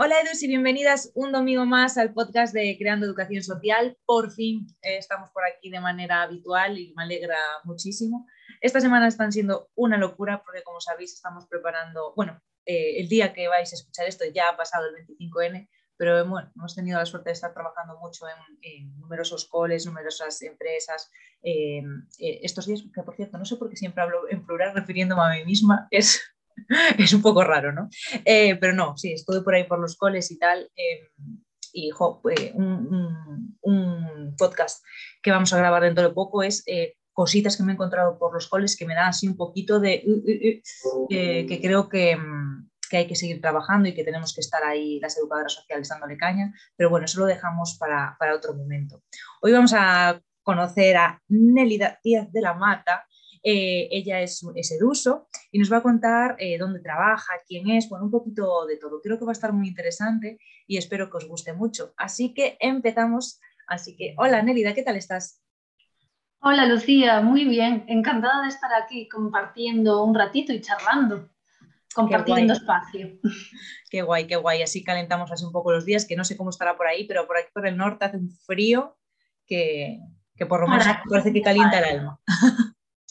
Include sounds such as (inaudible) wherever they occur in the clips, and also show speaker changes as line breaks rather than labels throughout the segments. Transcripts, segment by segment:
Hola Edus y bienvenidas un domingo más al podcast de Creando Educación Social. Por fin eh, estamos por aquí de manera habitual y me alegra muchísimo. Esta semana están siendo una locura porque como sabéis estamos preparando, bueno, eh, el día que vais a escuchar esto ya ha pasado el 25N, pero bueno, hemos tenido la suerte de estar trabajando mucho en, numerosos coles, numerosas empresas. Eh, estos días, que por cierto, no sé por qué siempre hablo en plural refiriéndome a mí misma, es (laughs) es un poco raro, ¿no? Eh, pero no, sí, estuve por ahí por los coles y tal. Eh, y eh, un, podcast que vamos a grabar dentro de poco es cositas que me he encontrado por los coles que me dan así un poquito de... que creo que, que, hay que seguir trabajando y que tenemos que estar ahí las educadoras sociales dándole caña. Pero bueno, eso lo dejamos para, para otro momento. Hoy vamos a conocer a Nelly Díaz de la Mata, eh, ella es, es, eduso y nos va a contar eh, dónde trabaja, quién es, bueno, un poquito de todo. Creo que va a estar muy interesante y espero que os guste mucho. Así que empezamos. Así que, hola Nélida, ¿qué tal estás?
Hola Lucía, muy bien. Encantada de estar aquí compartiendo un ratito y charlando compartiendo espacio. (laughs)
Qué guay, qué guay. Así calentamos así un poco los días, que no sé cómo estará por ahí, pero por aquí por el norte hace un frío que, que por lo menos parece que calienta el alma.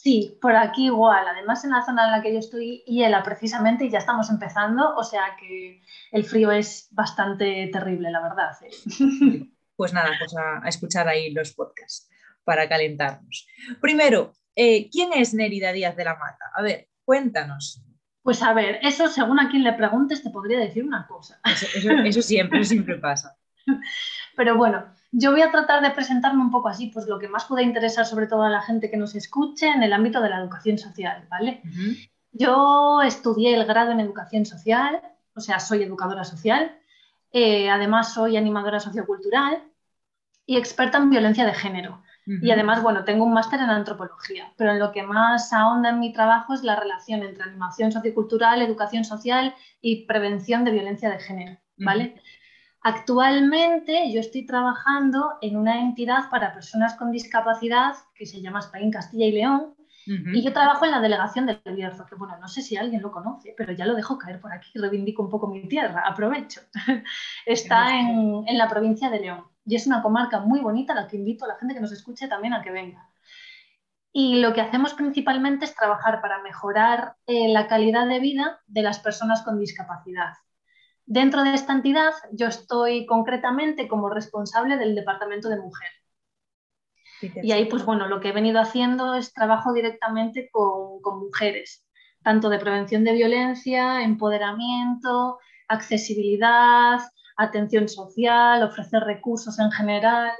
Sí, por aquí igual. Además, en la zona en la que yo estoy, hiela precisamente, y ya estamos empezando, o sea que el frío es bastante terrible, la verdad. ¿eh?
Pues nada, pues a, escuchar ahí los podcasts para calentarnos. Primero, eh, ¿quién es Nérida Díaz de la Mata? A ver, cuéntanos.
Pues a ver, eso según a quien le preguntes te podría decir una cosa.
Eso, siempre, eso siempre pasa. (laughs)
Pero bueno, yo voy a tratar de presentarme un poco así, pues lo que más pueda interesar sobre todo a la gente que nos escuche en el ámbito de la educación social, ¿vale? Yo estudié el grado en educación social, o sea, soy educadora social, eh, además soy animadora sociocultural y experta en violencia de género. Y además, bueno, tengo un máster en antropología, pero en lo que más ahonda en mi trabajo es la relación entre animación sociocultural, educación social y prevención de violencia de género, ¿vale? Actualmente yo estoy trabajando en una entidad para personas con discapacidad que se llama Spain Castilla y León y yo trabajo en la delegación del Bierzo, que bueno, no sé si alguien lo conoce, pero ya lo dejo caer por aquí, reivindico un poco mi tierra, aprovecho. (laughs) Está en, la provincia de León y es una comarca muy bonita a la que invito a la gente que nos escuche también a que venga. Y lo que hacemos principalmente es trabajar para mejorar eh, la calidad de vida de las personas con discapacidad. Dentro de esta entidad, yo estoy concretamente como responsable del departamento de mujer. Y ahí, pues bueno, lo que he venido haciendo es trabajo directamente con, mujeres, tanto de prevención de violencia, empoderamiento, accesibilidad, atención social, ofrecer recursos en general.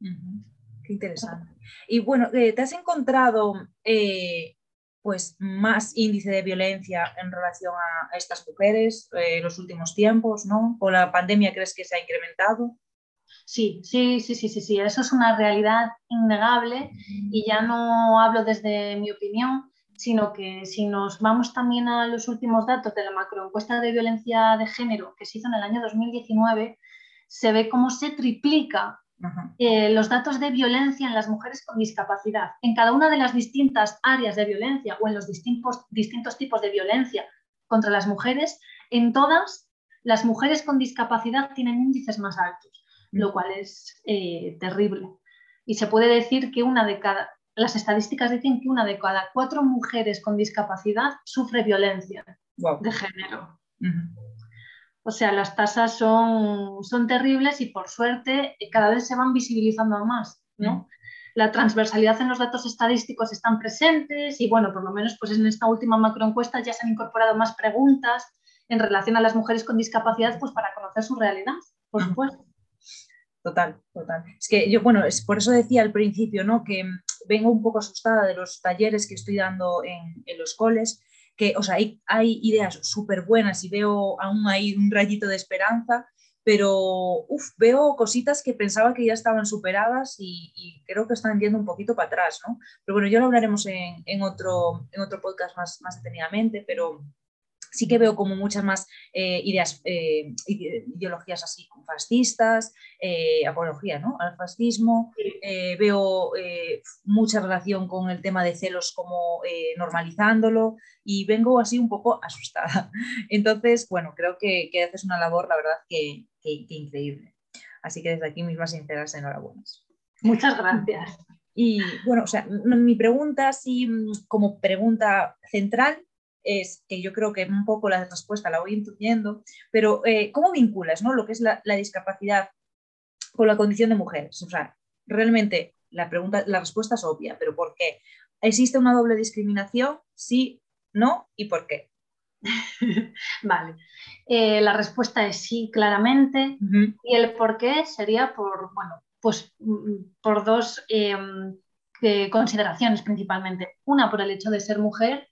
Qué interesante. Y bueno, eh, ¿te has encontrado eh, pues más índice de violencia en relación a, estas mujeres eh, en los últimos tiempos, ¿no? ¿O la pandemia crees que se ha incrementado?
Sí, sí, sí, sí, sí, sí, eso es una realidad innegable y ya no hablo desde mi opinión, sino que si nos vamos también a los últimos datos de la macroencuesta de violencia de género que se hizo en el año 2019, se ve cómo se triplica eh, los datos de violencia en las mujeres con discapacidad. En cada una de las distintas áreas de violencia o en los distintos, distintos tipos de violencia contra las mujeres, en todas las mujeres con discapacidad tienen índices más altos, lo cual es eh, terrible. Y se puede decir que una de cada, las estadísticas dicen que una de cada cuatro mujeres con discapacidad sufre violencia de género. O sea, las tasas son, son terribles y por suerte eh, cada vez se van visibilizando más, ¿no? Mm. La transversalidad en los datos estadísticos están presentes y bueno, por lo menos pues en esta última macroencuesta ya se han incorporado más preguntas en relación a las mujeres con discapacidad pues para conocer su realidad, por supuesto.
Total, total. Es que yo, bueno, es por eso decía al principio, ¿no? Que vengo un poco asustada de los talleres que estoy dando en, en los coles que, o sea, hay, hay ideas súper buenas y veo aún ahí un rayito de esperanza, pero veo cositas que pensaba que ya estaban superadas y, creo que están yendo un poquito para atrás, ¿no? Pero bueno, ya lo hablaremos en, en, otro, en otro podcast más, más detenidamente, pero sí que veo como muchas más eh, ideas, eh, ideologías así fascistas, eh, apología ¿no? al fascismo, veo mucha relación con el tema de celos como normalizándolo y vengo así un poco asustada. (laughs) Entonces, bueno, creo que, que haces una labor, la verdad, que, que, que increíble. Así que desde aquí mis más sinceras enhorabuenas.
Muchas gracias.
Y bueno, o sea, mi pregunta, sí, como pregunta central, es que yo creo que un poco la respuesta la voy intuyendo, pero eh, ¿cómo vinculas ¿no? lo que es la, discapacidad con la condición de mujeres? O sea, realmente la, pregunta, la respuesta es obvia, pero ¿por qué? ¿Existe una doble discriminación? Sí, no y por qué. (laughs)
vale, eh, la respuesta es sí, claramente, y el por qué sería por, bueno, pues mm, por dos em, consideraciones principalmente. Una, por el hecho de ser mujer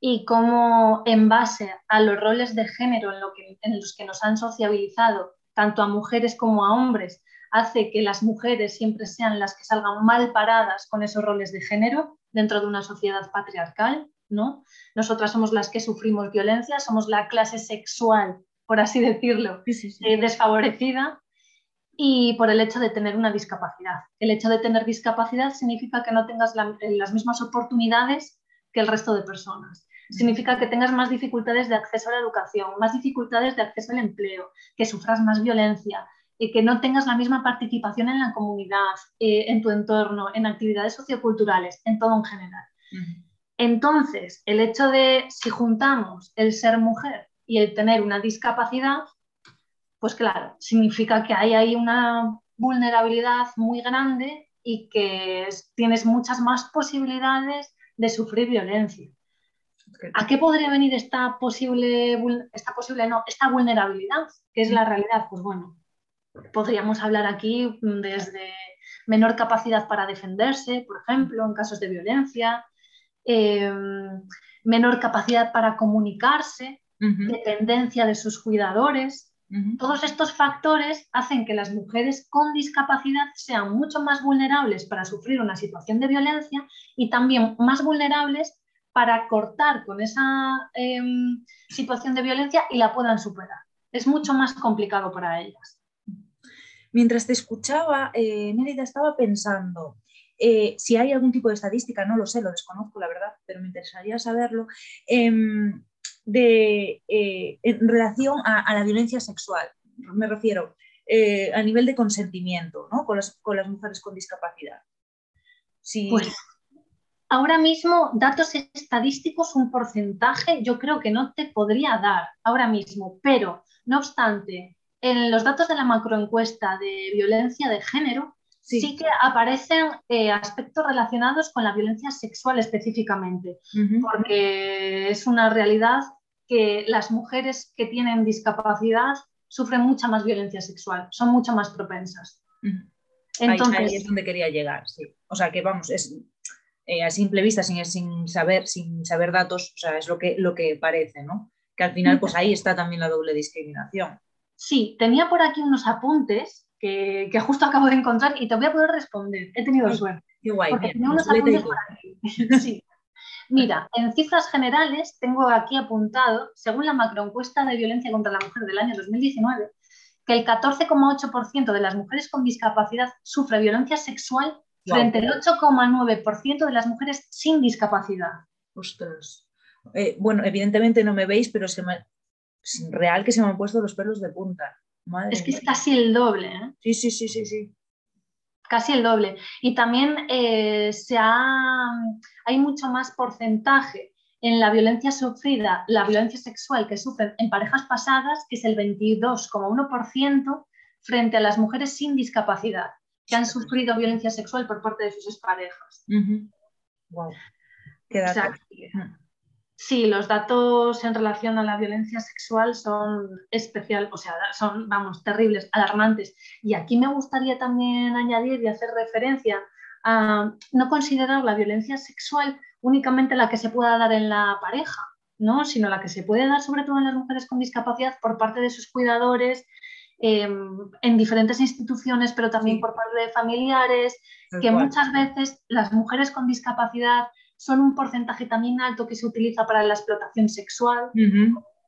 y cómo en base a los roles de género en, lo que, en los que nos han sociabilizado, tanto a mujeres como a hombres, hace que las mujeres siempre sean las que salgan mal paradas con esos roles de género dentro de una sociedad patriarcal, ¿no? Nosotras somos las que sufrimos violencia, somos la clase sexual, por así decirlo, eh, desfavorecida y por el hecho de tener una discapacidad. El hecho de tener discapacidad significa que no tengas las mismas oportunidades que el resto de personas significa que tengas más dificultades de acceso a la educación, más dificultades de acceso al empleo, que sufras más violencia, y que no tengas la misma participación en la comunidad, eh, en tu entorno, en actividades socioculturales, en todo en general. Entonces, el hecho de si juntamos el ser mujer y el tener una discapacidad, pues claro, significa que hay ahí una vulnerabilidad muy grande y que tienes muchas más posibilidades de sufrir violencia. ¿A qué podría venir esta posible, esta posible, no, esta vulnerabilidad, que es la realidad? Pues bueno, podríamos hablar aquí desde menor capacidad para defenderse, por ejemplo, en casos de violencia, em, menor capacidad para comunicarse, dependencia de sus cuidadores. Todos estos factores hacen que las mujeres con discapacidad sean mucho más vulnerables para sufrir una situación de violencia y también más vulnerables para cortar con esa em, situación de violencia y la puedan superar. Es mucho más complicado para ellas.
Mientras te escuchaba, eh, Mérida, estaba pensando, eh, si hay algún tipo de estadística, no lo sé, lo desconozco, la verdad, pero me interesaría saberlo, em, de, eh, en relación a, la violencia sexual. Me refiero eh, a nivel de consentimiento ¿no? con, las, con las mujeres con discapacidad.
Sí. Pues ahora mismo datos estadísticos, un porcentaje, yo creo que no te podría dar ahora mismo, pero no obstante, en los datos de la macroencuesta de violencia de género, sí, que aparecen eh, aspectos relacionados con la violencia sexual específicamente, porque es una realidad que las mujeres que tienen discapacidad sufren mucha más violencia sexual, son mucho más propensas.
Entonces, ahí, es donde quería llegar, sí. O sea que vamos, es eh, a simple vista, sin, sin, saber, sin saber datos, o sea, es lo que, lo que parece, ¿no? Que al final, pues ahí está también la doble discriminación.
Sí, tenía por aquí unos apuntes que, justo acabo de encontrar y te voy a poder responder. He tenido suerte.
Qué guay.
Porque tenía unos apuntes por aquí. (laughs) sí. Mira, en cifras generales tengo aquí apuntado, según la macroencuesta de violencia contra la mujer del año 2019, que el 14,8% de las mujeres con discapacidad sufre violencia sexual frente al 8,9% de las mujeres sin discapacidad.
Ostras. Eh, bueno, evidentemente no me veis, pero es real que se me han puesto los pelos de punta.
es que es casi el doble. ¿eh?
Sí, sí, sí, sí, sí.
Casi el doble. Y también eh, se hay mucho más porcentaje en la violencia sufrida, la violencia sexual que sufren en parejas pasadas, que es el 22,1% frente a las mujeres sin discapacidad que han sufrido violencia sexual por parte de sus parejas.
Wow.
Sí, los datos en relación a la violencia sexual son especial, o sea, son, vamos, terribles, alarmantes. Y aquí me gustaría también añadir y hacer referencia a no considerar la violencia sexual únicamente la que se pueda dar en la pareja, ¿no? sino la que se puede dar sobre todo en las mujeres con discapacidad por parte de sus cuidadores, Em, en diferentes instituciones, pero también por parte de familiares, que muchas veces las mujeres con discapacidad son un porcentaje también alto que se utiliza para la explotación sexual.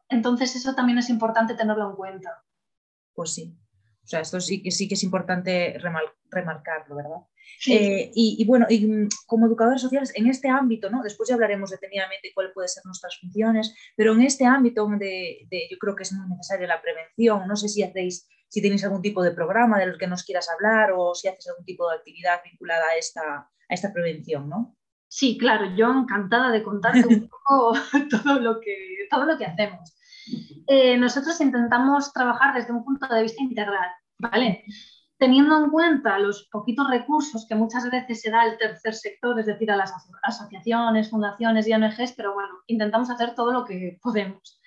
Entonces eso también es importante tenerlo en cuenta.
Pues sí. O sea, esto sí que sí que es importante remarcarlo, ¿verdad? Eh, y, bueno, y mm, como educadores sociales, en este ámbito, ¿no? después ya hablaremos detenidamente cuáles pueden ser nuestras funciones, pero en este ámbito de, yo creo que es muy necesaria la prevención. No sé si hacéis, si tenéis algún tipo de programa del que nos quieras hablar o si haces algún tipo de actividad vinculada a esta, a esta prevención, ¿no?
Sí, claro, yo encantada de contarte un poco (laughs) todo lo que, todo lo que hacemos. Eh, nosotros intentamos trabajar desde un punto de vista integral, ¿vale? Teniendo en cuenta los poquitos recursos que muchas veces se da al tercer sector, es decir, a las asociaciones, fundaciones y ONGs, pero bueno, intentamos hacer todo lo que podemos.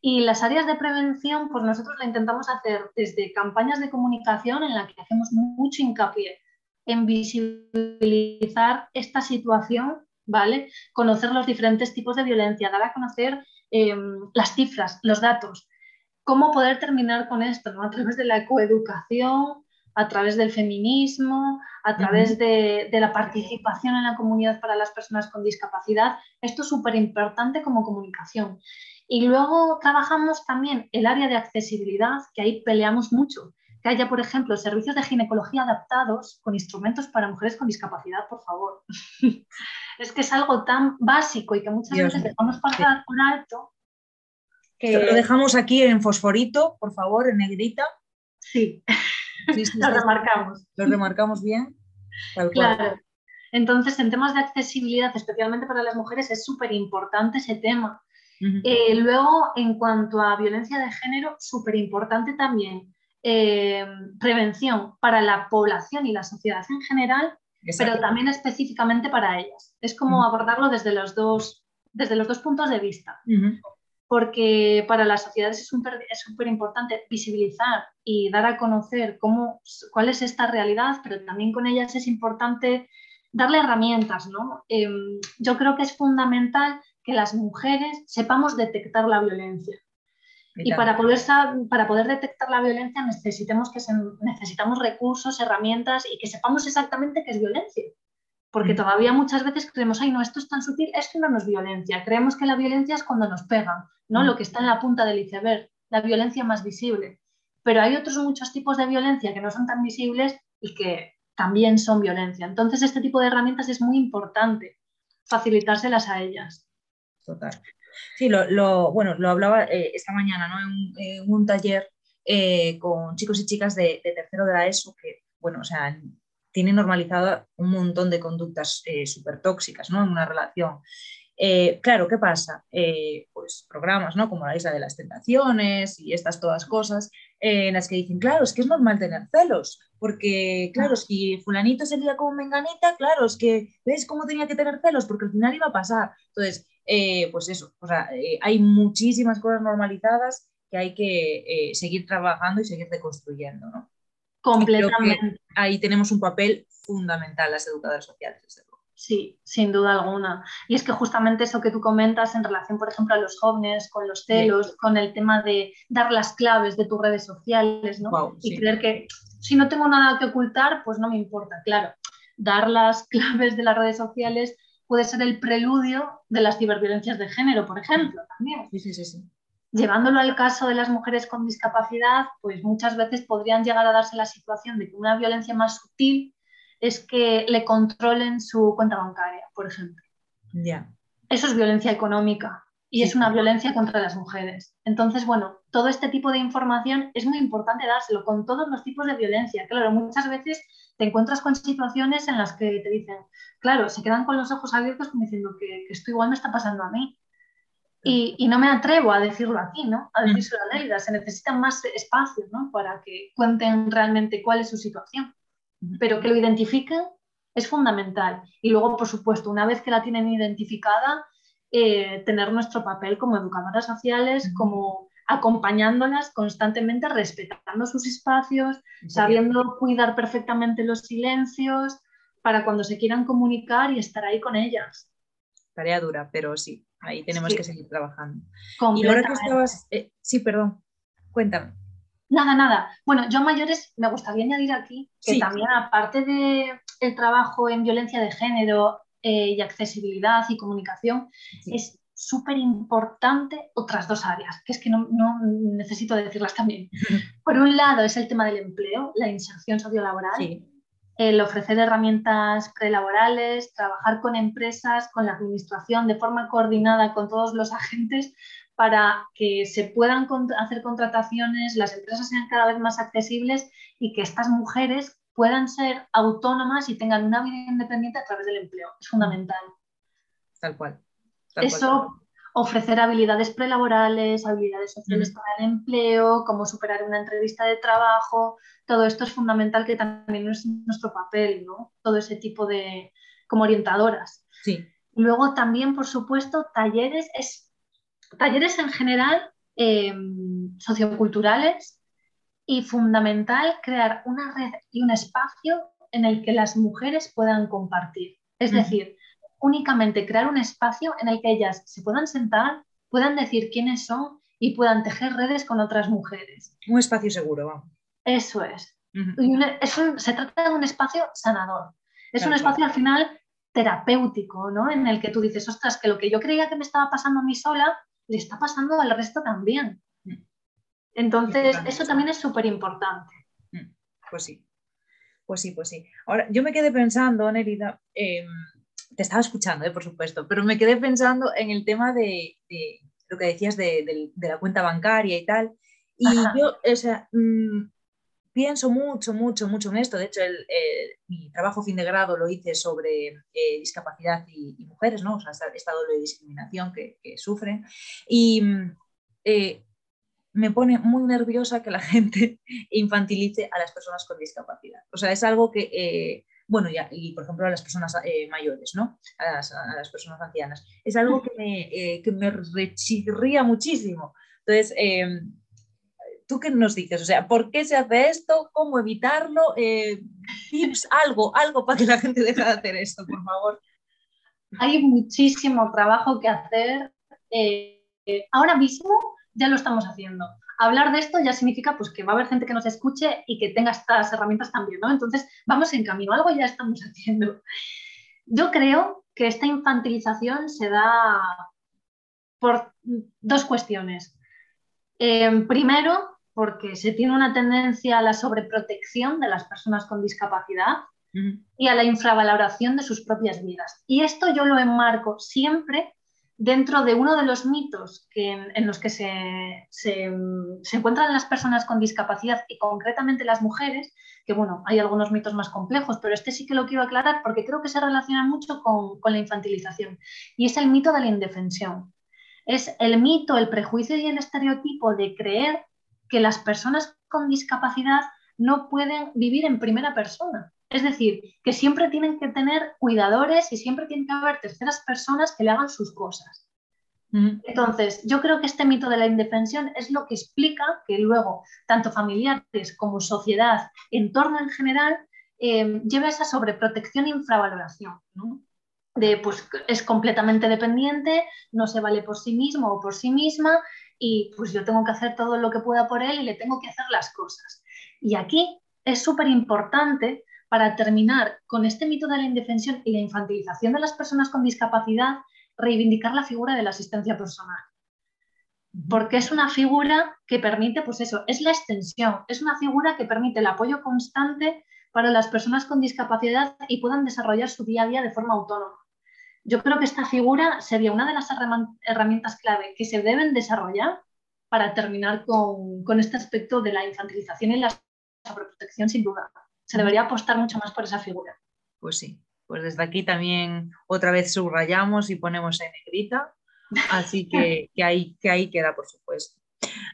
Y las áreas de prevención, pues nosotros la intentamos hacer desde campañas de comunicación en las que hacemos mucho hincapié en visibilizar esta situación, ¿vale? Conocer los diferentes tipos de violencia, dar a conocer em, las cifras, los datos, cómo poder terminar con esto, ¿no? A través de la coeducación, a través del feminismo, a través de, de, la participación en la comunidad para las personas con discapacidad. Esto es súper importante como comunicación. Y luego trabajamos también el área de accesibilidad, que ahí peleamos mucho que haya, por ejemplo, servicios de ginecología adaptados con instrumentos para mujeres con discapacidad, por favor. (laughs) es que es algo tan básico y que muchas veces dejamos pasar por alto.
Que... Lo dejamos aquí en fosforito, por favor, en negrita.
Sí, (laughs) lo remarcamos.
Lo remarcamos bien.
claro. Entonces, en temas de accesibilidad, especialmente para las mujeres, es súper importante ese tema. Eh, luego, en cuanto a violencia de género, súper importante también eh, prevención para la población y la sociedad en general, pero también específicamente para ellas. Es como abordarlo desde los dos, desde los dos puntos de vista. Porque para las sociedades es súper importante visibilizar y dar a conocer cómo, cuál es esta realidad, pero también con ellas es importante darle herramientas. ¿no? Em, yo creo que es fundamental que las mujeres sepamos detectar la violencia. Y para poder, para poder detectar la violencia necesitamos, que necesitamos recursos, herramientas y que sepamos exactamente qué es violencia. Porque todavía muchas veces creemos, ay, no, esto es tan sutil, esto no es violencia. Creemos que la violencia es cuando nos pegan, ¿no? Lo que está en la punta del iceberg, la violencia más visible. Pero hay otros muchos tipos de violencia que no son tan visibles y que también son violencia. Entonces, este tipo de herramientas es muy importante facilitárselas a ellas.
Total. Sí, lo, bueno, lo hablaba eh, esta mañana ¿no? en, un taller eh, con chicos y chicas de, tercero de la ESO que, bueno, o sea, tienen normalizado un montón de conductas eh, súper tóxicas ¿no? en una relación. claro, ¿qué pasa? pues programas ¿no? como la Isla de las Tentaciones y estas todas cosas en las que dicen, claro, es que es normal tener celos, porque claro, si fulanito se lía con menganita, claro, es que ves cómo tenía que tener celos, porque al final iba a pasar. Entonces, eh, pues eso, o sea, eh, hay muchísimas cosas normalizadas que hay que eh, seguir trabajando y seguir deconstruyendo, ¿no?
Completamente.
Ahí tenemos un papel fundamental las educadoras sociales, desde luego.
Sí, sin duda alguna. Y es que justamente eso que tú comentas en relación, por ejemplo, a los jóvenes, con los celos, con el tema de dar las claves de tus redes sociales, ¿no? y creer que si no tengo nada que ocultar, pues no me importa, claro. Dar las (laughs) claves de las redes sociales puede ser el preludio de las ciberviolencias de género, por ejemplo, también.
Sí, sí, sí,
Llevándolo al caso de las mujeres con discapacidad, pues muchas veces podrían llegar a darse la situación de que una violencia más sutil es que le controlen su cuenta bancaria, por ejemplo.
Ya.
Eso es violencia económica y es una violencia contra las mujeres. Entonces, bueno, todo este tipo de información es muy importante dárselo con todos los tipos de violencia. Claro, muchas veces te encuentras con situaciones en las que te dicen, claro, se quedan con los ojos abiertos como diciendo que, esto igual me está pasando a mí. Y, no me atrevo a decirlo aquí, ¿no? A decirlo a Leida. Se necesitan más espacio, ¿no? Para que cuenten realmente cuál es su situación. Pero que lo identifiquen es fundamental. Y luego, por supuesto, una vez que la tienen identificada, eh, tener nuestro papel como educadoras sociales, como acompañándolas constantemente, respetando sus espacios, sabiendo cuidar perfectamente los silencios para cuando se quieran comunicar y estar ahí con ellas.
Tarea dura, pero sí, ahí tenemos que seguir trabajando. Y ahora que estabas, eh, sí, perdón, cuéntame.
Nada, nada. Bueno, yo a mayores me gustaría añadir aquí que también aparte del el trabajo en violencia de género eh, y accesibilidad y comunicación, es súper importante otras dos áreas, que es que no, necesito decirlas también. (laughs) Por un lado es el tema del empleo, la inserción sociolaboral, el ofrecer herramientas prelaborales, trabajar con empresas, con la administración de forma coordinada con todos los agentes para que se puedan hacer contrataciones, las empresas sean cada vez más accesibles y que estas mujeres puedan ser autónomas y tengan una vida independiente a través del empleo. Es fundamental.
Tal cual.
Eso, ofrecer habilidades prelaborales, habilidades sociales para el empleo, cómo superar una entrevista de trabajo, todo esto es fundamental que también es nuestro papel, ¿no? Todo ese tipo de, como orientadoras.
Sí.
Luego también, por supuesto, talleres, es, talleres en general eh, socioculturales y fundamental crear una red y un espacio en el que las mujeres puedan compartir. Es decir, únicamente crear un espacio en el que ellas se puedan sentar, puedan decir quiénes son y puedan tejer redes con otras mujeres.
Un espacio seguro, vamos.
Eso es. se trata de un espacio sanador. Es un espacio al final terapéutico, ¿no? En el que tú dices, ostras, que lo que yo creía que me estaba pasando a mí sola, le está pasando al resto también. Mm. Entonces, eso también es súper importante.
Mm. Pues sí, pues sí, pues sí. Ahora, yo me quedé pensando, Nerida, em, te estaba escuchando, eh, por supuesto, pero me quedé pensando en el tema de, lo que decías de, la cuenta bancaria y tal. Y yo, o sea, mm, pienso mucho, mucho, mucho en esto. De hecho, el, mi trabajo fin de grado lo hice sobre eh, discapacidad y, mujeres, ¿no? O sea, esta doble discriminación que, sufren. Y eh, me pone muy nerviosa que la (laughs) gente infantilice a las personas con discapacidad. O sea, es algo que bueno, y, por ejemplo a las personas eh, mayores, ¿no? A las, personas ancianas. Es algo que me, eh, que me rechirría muchísimo. Entonces, em, ¿tú qué nos dices? O sea, ¿por qué se hace esto? ¿Cómo evitarlo? Eh, tips, algo, algo para que la gente deje de hacer esto, por favor.
Hay muchísimo trabajo que hacer. ahora mismo ya lo estamos haciendo hablar de esto ya significa pues, que va a haber gente que nos escuche y que tenga estas herramientas también, ¿no? Entonces, vamos en camino, algo ya estamos (laughs) haciendo. Yo creo que esta infantilización se da por dos cuestiones. Em, primero, porque se tiene una tendencia a la sobreprotección de las personas con discapacidad y a la infravaloración de sus propias vidas. Y esto yo lo enmarco siempre dentro de uno de los mitos que en, los que se, se, encuentran las personas con discapacidad y concretamente las mujeres, que bueno, hay algunos mitos más complejos, pero este sí que lo quiero aclarar porque creo que se relaciona mucho con, con la infantilización, y es el mito de la indefensión. Es el mito, el prejuicio y el estereotipo de creer que las personas con discapacidad no pueden vivir en primera persona, es decir, que siempre tienen que tener cuidadores y siempre tiene que haber terceras personas que le hagan sus cosas. Entonces, yo creo que este mito de la indefensión es lo que explica que luego, tanto familiares como sociedad, entorno en general, eh, lleva esa sobreprotección e infravaloración. De, pues, es completamente dependiente, no se vale por sí mismo o por sí misma y pues yo tengo que hacer todo lo que pueda por él y le tengo que hacer las cosas. Y aquí es súper importante para terminar con este mito de la indefensión y la infantilización de las personas con discapacidad, reivindicar la figura de la asistencia personal. Porque es una figura que permite, pues eso, es la extensión, es una figura que permite el apoyo constante para las personas con discapacidad y puedan desarrollar su día a día de forma autónoma. Yo creo que esta figura sería una de las herramientas clave que se deben desarrollar para terminar con, con este aspecto de la infantilización y la sobreprotección, sin duda se debería apostar mucho más por esa figura.
Pues sí, pues desde aquí también otra vez subrayamos y ponemos en negrita, así que, que, ahí, que ahí queda, por supuesto.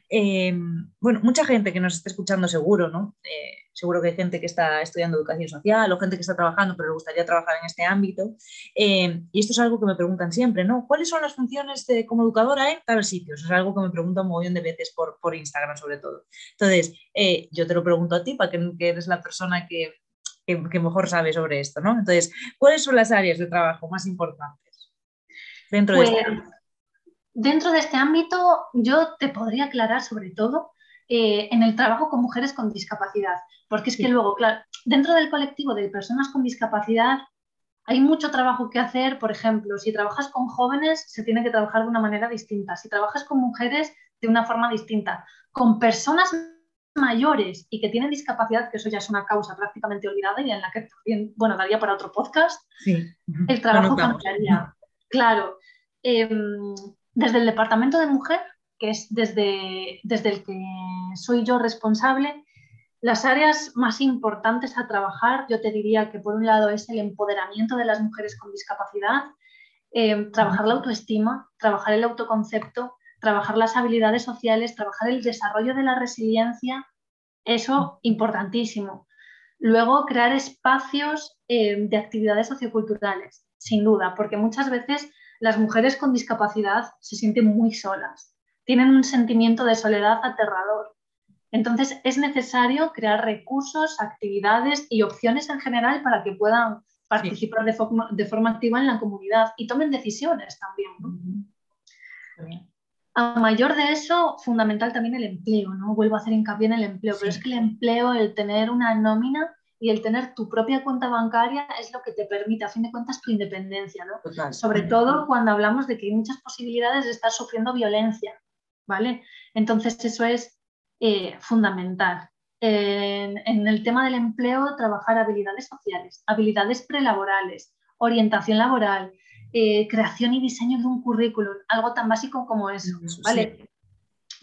Em, bueno, mucha gente que nos está escuchando seguro, ¿no? Eh, seguro que hay gente que está estudiando educación social o gente que está trabajando pero le gustaría trabajar en este ámbito. Em, y esto es algo que me preguntan siempre, ¿no? ¿Cuáles son las funciones de, como educadora en tal sitio? Es algo que me preguntan un montón de veces por, por Instagram sobre todo. Entonces, eh, yo te lo pregunto a ti, para que, eres la persona que, que, mejor sabe sobre esto, ¿no? Entonces, ¿cuáles son las áreas de trabajo más importantes dentro de este pues, ámbito?
Dentro de este ámbito, yo te podría aclarar sobre todo eh, en el trabajo con mujeres con discapacidad, porque es que luego, claro, dentro del colectivo de personas con discapacidad hay mucho trabajo que hacer, por ejemplo, si trabajas con jóvenes se tiene que trabajar de una manera distinta, si trabajas con mujeres de una forma distinta, con personas mayores y que tienen discapacidad, que eso ya es una causa prácticamente olvidada y en la que también, bueno, daría para otro podcast, el trabajo cambiaría. Claro, em, desde el Departamento de Mujer, que es desde, desde el que soy yo responsable, las áreas más importantes a trabajar, yo te diría que por un lado es el empoderamiento de las mujeres con discapacidad, em, trabajar la autoestima, trabajar el autoconcepto, trabajar las habilidades sociales, trabajar el desarrollo de la resiliencia, eso importantísimo. Luego, crear espacios eh, de actividades socioculturales, sin duda, porque muchas veces las mujeres con discapacidad se sienten muy solas, tienen un sentimiento de soledad aterrador. Entonces, es necesario crear recursos, actividades y opciones en general para que puedan participar de, forma, de, forma, activa en la comunidad y tomen decisiones también. ¿no? A mayor de eso, fundamental también el empleo, ¿no? Vuelvo a hacer hincapié en el empleo, pero es que el empleo, el tener una nómina y el tener tu propia cuenta bancaria es lo que te permite, a fin de cuentas, tu independencia, ¿no? Sobre todo cuando hablamos de que hay muchas posibilidades de estar sufriendo violencia, ¿vale? Entonces eso es eh, fundamental. en el tema del empleo, trabajar habilidades sociales, habilidades prelaborales, orientación laboral, eh, creación y diseño de un currículum, algo tan básico como eso, ¿vale?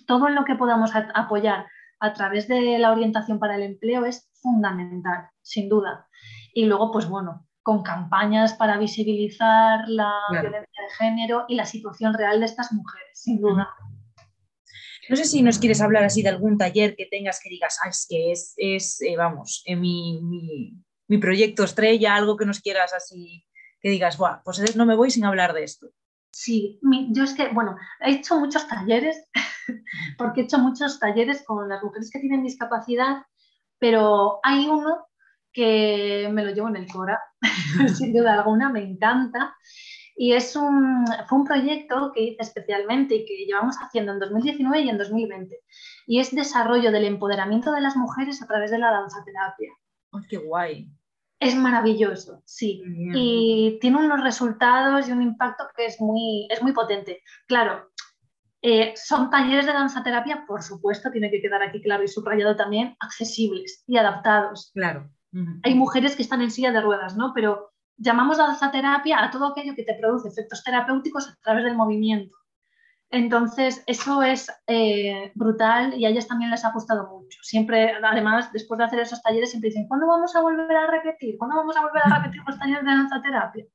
Todo lo que podamos apoyar a través de la orientación para el empleo es fundamental, sin duda. Y luego, pues bueno, con campañas para visibilizar la violencia de género y la situación real de estas mujeres, sin duda.
No sé si nos quieres hablar así de algún taller que tengas que digas, ah, es que es, es eh, vamos, en mi, mi, mi, proyecto estrella, algo que nos quieras así que digas, Buah, pues no me voy sin hablar de esto?
Sí, yo es que, bueno, he hecho muchos talleres, (laughs) porque he hecho muchos talleres con las mujeres que tienen discapacidad, pero hay uno que me lo llevo en el Cora, (laughs) sin duda alguna, me encanta. Y es un, fue un proyecto que hice especialmente y que llevamos haciendo en 2019 y en 2020. Y es desarrollo del empoderamiento de las mujeres a través de la danza terapia.
¡Qué guay!
Es maravilloso, sí. Y tiene unos resultados y un impacto que es muy, es muy potente. Claro, eh, son talleres de danza terapia, por supuesto, tiene que quedar aquí claro y subrayado también, accesibles y adaptados.
Claro.
Hay mujeres que están en silla de ruedas, ¿no? Pero llamamos danza terapia a todo aquello que te produce efectos terapéuticos a través del movimiento. Entonces, eso es eh, brutal y a ellas también les ha gustado mucho. Siempre, además, después de hacer esos talleres, siempre dicen, ¿cuándo vamos a volver a repetir? ¿Cuándo vamos a volver a repetir los talleres de danza terapia?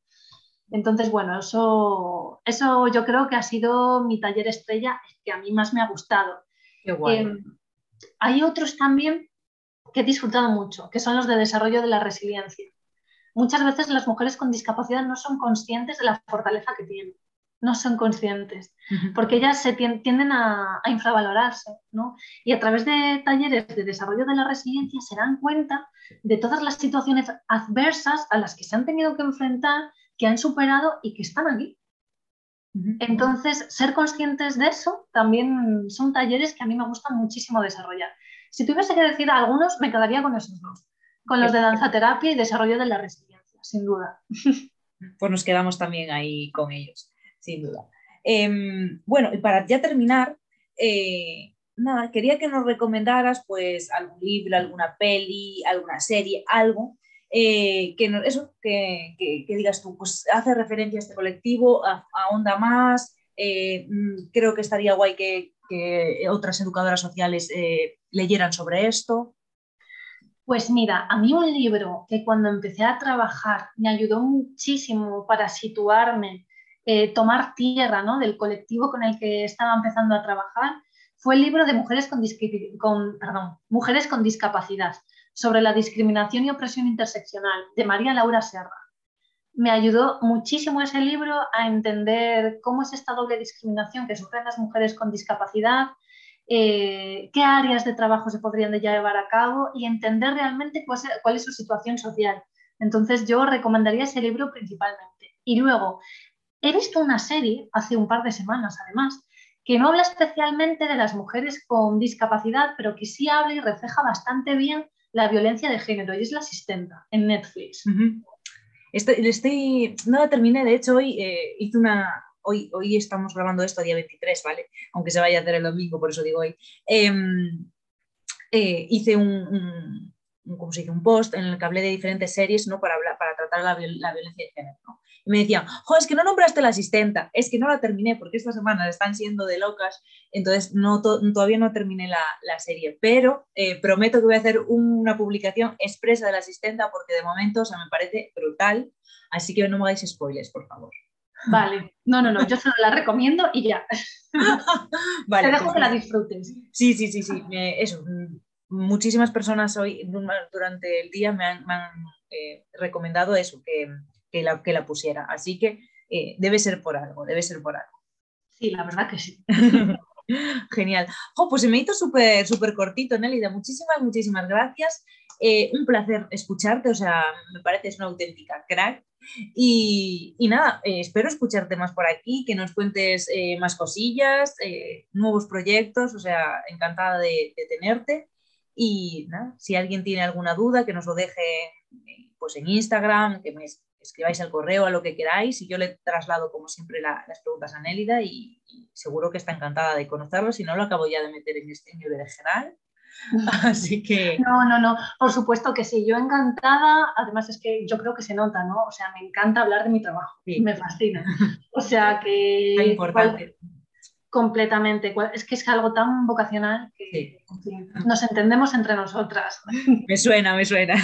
Entonces, bueno, eso, eso yo creo que ha sido mi taller estrella, que a mí más me ha gustado.
Qué em,
hay otros también que he disfrutado mucho, que son los de desarrollo de la resiliencia. Muchas veces las mujeres con discapacidad no son conscientes de la fortaleza que tienen no son conscientes, porque ellas se tienden a, infravalorarse, ¿no? Y a través de talleres de desarrollo de la resiliencia se dan cuenta de todas las situaciones adversas a las que se han tenido que enfrentar, que han superado y que están aquí. Entonces, ser conscientes de eso también son talleres que a mí me gustan muchísimo desarrollar. Si tuviese que decir algunos, me quedaría con esos dos, con los de danza terapia y desarrollo de la resiliencia, sin duda. (laughs)
Pues nos quedamos también ahí con ellos sin duda. Em, bueno, y para ya terminar, eh, nada, quería que nos recomendaras pues algún libro, alguna peli, alguna serie, algo eh, que, eso, que, digas tú, pues hace referencia a este colectivo, ahonda más, eh, mm, creo que estaría guay que, otras educadoras sociales leyeran sobre esto.
Pues mira, a mí un libro que cuando empecé a trabajar me ayudó muchísimo para situarme eh, tomar tierra ¿no? del colectivo con el que estaba empezando a trabajar fue el libro de Mujeres con, con, perdón, Mujeres con Discapacidad sobre la discriminación y opresión interseccional de María Laura Serra. Me ayudó muchísimo ese libro a entender cómo es esta doble discriminación que sufren las mujeres con discapacidad, eh, qué áreas de trabajo se podrían llevar a cabo y entender realmente cuál es, cuál es su situación social. Entonces yo recomendaría ese libro principalmente. Y luego, He visto una serie hace un par de semanas, además, que no habla especialmente de las mujeres con discapacidad, pero que sí habla y refleja bastante bien la violencia de género, y es La Asistenta en Netflix.
Estoy, estoy, no la terminé, de hecho hoy eh, hice una, hoy, hoy estamos grabando esto día 23, ¿vale? Aunque se vaya a hacer el domingo, por eso digo hoy. Em, eh, hice un, un, se dice? un post en el que hablé de diferentes series ¿no? para, hablar, para tratar la, la violencia de género. Y me decían, jo, es que no nombraste la asistenta, es que no la terminé porque estas semanas están siendo de locas, entonces no todavía no terminé la, la serie, pero eh, prometo que voy a hacer una publicación expresa de la asistenta porque de momento o sea, me parece brutal, así que no me hagáis spoilers, por favor.
Vale, no, no, no, yo solo la recomiendo y ya. (laughs) vale, Te dejo que la disfrutes.
Sí, sí, sí, sí, eso. Mm, muchísimas personas hoy durante el día me han, eh, recomendado eso, que, que, la, que la pusiera. Así que eh, debe ser por algo, debe ser por algo.
Sí, la verdad que sí. (laughs)
Genial. pues se me hizo súper súper cortito, Nélida. Muchísimas, muchísimas gracias. Eh, un placer escucharte, o sea, me parece es una auténtica crack. Y, nada, eh, espero escucharte más por aquí, que nos cuentes eh, más cosillas, nuevos proyectos, o sea, encantada de, tenerte. Y nada, si alguien tiene alguna duda, que nos lo deje pues en Instagram, que me escribáis al correo, a lo que queráis, y yo le traslado como siempre las preguntas a Nélida y, seguro que está encantada de conocerlo, si no lo acabo ya de meter en este nivel general. (laughs) Así que...
No, no, no, por supuesto que sí, yo encantada, además es que yo creo que se nota, ¿no? O sea, me encanta hablar de mi trabajo, me fascina. (laughs) O sea que...
importante.
Completamente, es que es algo tan vocacional que nos entendemos entre nosotras. (laughs)
Me suena, me suena.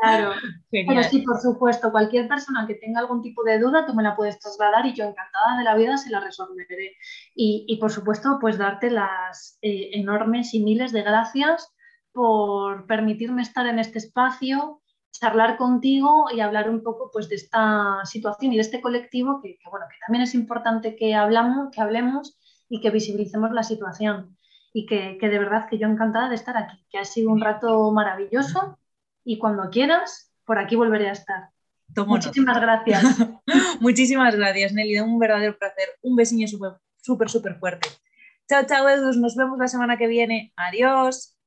Claro, (laughs) pero sí, por supuesto, cualquier persona que tenga algún tipo de duda, tú me la puedes trasladar y yo encantada de la vida se la resolveré. Y, por supuesto, pues darte las eh, enormes y miles de gracias por permitirme estar en este espacio, charlar contigo y hablar un poco pues de esta situación y de este colectivo que, bueno, que también es importante que, hablamos, que hablemos y que visibilicemos la situación. Y que, que de verdad que yo encantada de estar aquí, que ha sido un rato maravilloso y cuando quieras, por aquí volveré a estar. Muchísimas gracias. (laughs)
Muchísimas gracias, Nelly. Un verdadero placer. Un súper, súper, súper fuerte. Chao, chao, Edus. Nos vemos la semana que viene. Adiós.